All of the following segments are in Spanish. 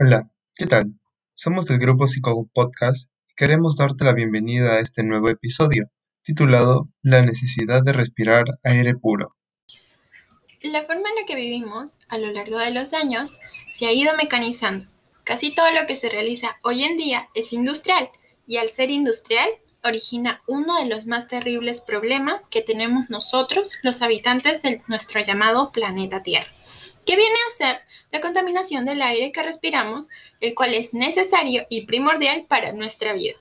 Hola, ¿qué tal? Somos del grupo Psico Podcast y queremos darte la bienvenida a este nuevo episodio, titulado La necesidad de respirar aire puro. La forma en la que vivimos a lo largo de los años se ha ido mecanizando. Casi todo lo que se realiza hoy en día es industrial y al ser industrial origina uno de los más terribles problemas que tenemos nosotros, los habitantes de nuestro llamado planeta Tierra, que viene a ser la contaminación del aire que respiramos, el cual es necesario y primordial para nuestra vida.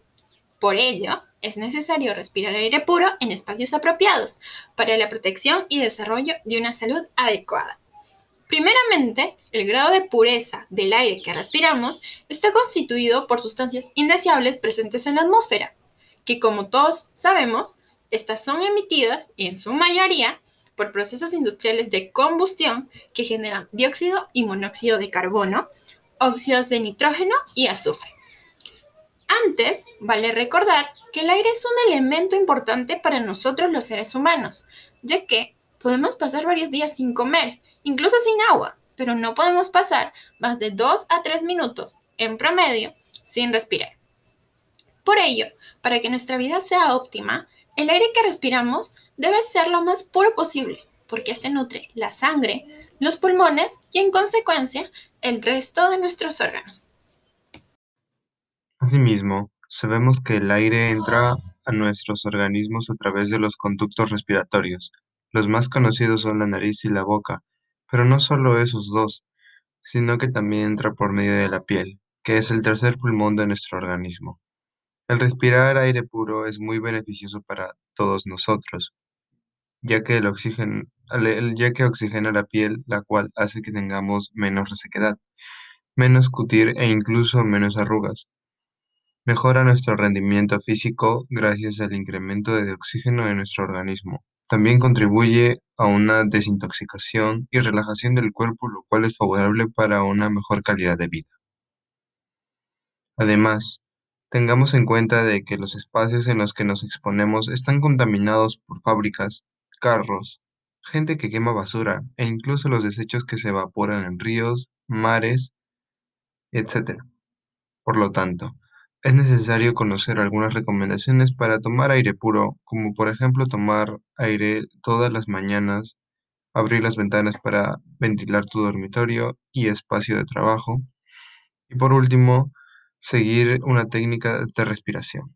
Por ello, es necesario respirar aire puro en espacios apropiados para la protección y desarrollo de una salud adecuada. Primeramente, el grado de pureza del aire que respiramos está constituido por sustancias indeseables presentes en la atmósfera, que como todos sabemos, estas son emitidas, en su mayoría, por procesos industriales de combustión que generan dióxido y monóxido de carbono, óxidos de nitrógeno y azufre. Antes, vale recordar que el aire es un elemento importante para nosotros los seres humanos, ya que podemos pasar varios días sin comer, incluso sin agua, pero no podemos pasar más de 2 a 3 minutos en promedio sin respirar. Por ello, para que nuestra vida sea óptima, el aire que respiramos debe ser lo más puro posible, porque este nutre la sangre, los pulmones y en consecuencia el resto de nuestros órganos. Asimismo, sabemos que el aire entra a nuestros organismos a través de los conductos respiratorios. Los más conocidos son la nariz y la boca, pero no solo esos dos, sino que también entra por medio de la piel, que es el tercer pulmón de nuestro organismo. El respirar aire puro es muy beneficioso para todos nosotros, ya que, el oxígeno, ya que oxigena la piel, la cual hace que tengamos menos resequedad, menos cutir e incluso menos arrugas. Mejora nuestro rendimiento físico gracias al incremento de oxígeno en nuestro organismo. También contribuye a una desintoxicación y relajación del cuerpo, lo cual es favorable para una mejor calidad de vida. Además, tengamos en cuenta de que los espacios en los que nos exponemos están contaminados por fábricas, carros, gente que quema basura e incluso los desechos que se evaporan en ríos, mares, etc. Por lo tanto, es necesario conocer algunas recomendaciones para tomar aire puro, como por ejemplo tomar aire todas las mañanas, abrir las ventanas para ventilar tu dormitorio y espacio de trabajo, y por último, seguir una técnica de respiración.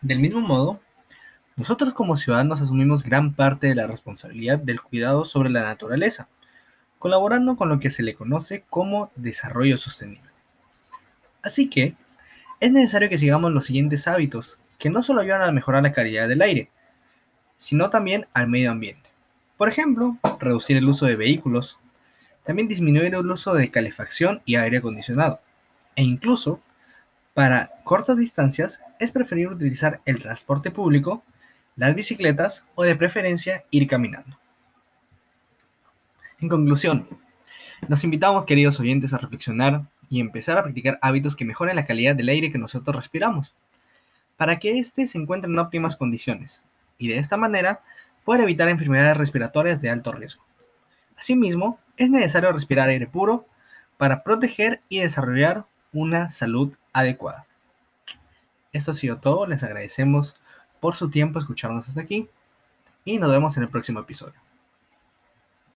Del mismo modo, nosotros como ciudadanos asumimos gran parte de la responsabilidad del cuidado sobre la naturaleza, colaborando con lo que se le conoce como desarrollo sostenible. Así que, es necesario que sigamos los siguientes hábitos, que no solo ayudan a mejorar la calidad del aire, sino también al medio ambiente. Por ejemplo, reducir el uso de vehículos, también disminuir el uso de calefacción y aire acondicionado, e incluso, para cortas distancias, es preferible utilizar el transporte público las bicicletas o de preferencia ir caminando. En conclusión, nos invitamos, queridos oyentes, a reflexionar y empezar a practicar hábitos que mejoren la calidad del aire que nosotros respiramos, para que éste se encuentre en óptimas condiciones y de esta manera poder evitar enfermedades respiratorias de alto riesgo. Asimismo, es necesario respirar aire puro para proteger y desarrollar una salud adecuada. Esto ha sido todo, les agradecemos por su tiempo escucharnos hasta aquí y nos vemos en el próximo episodio.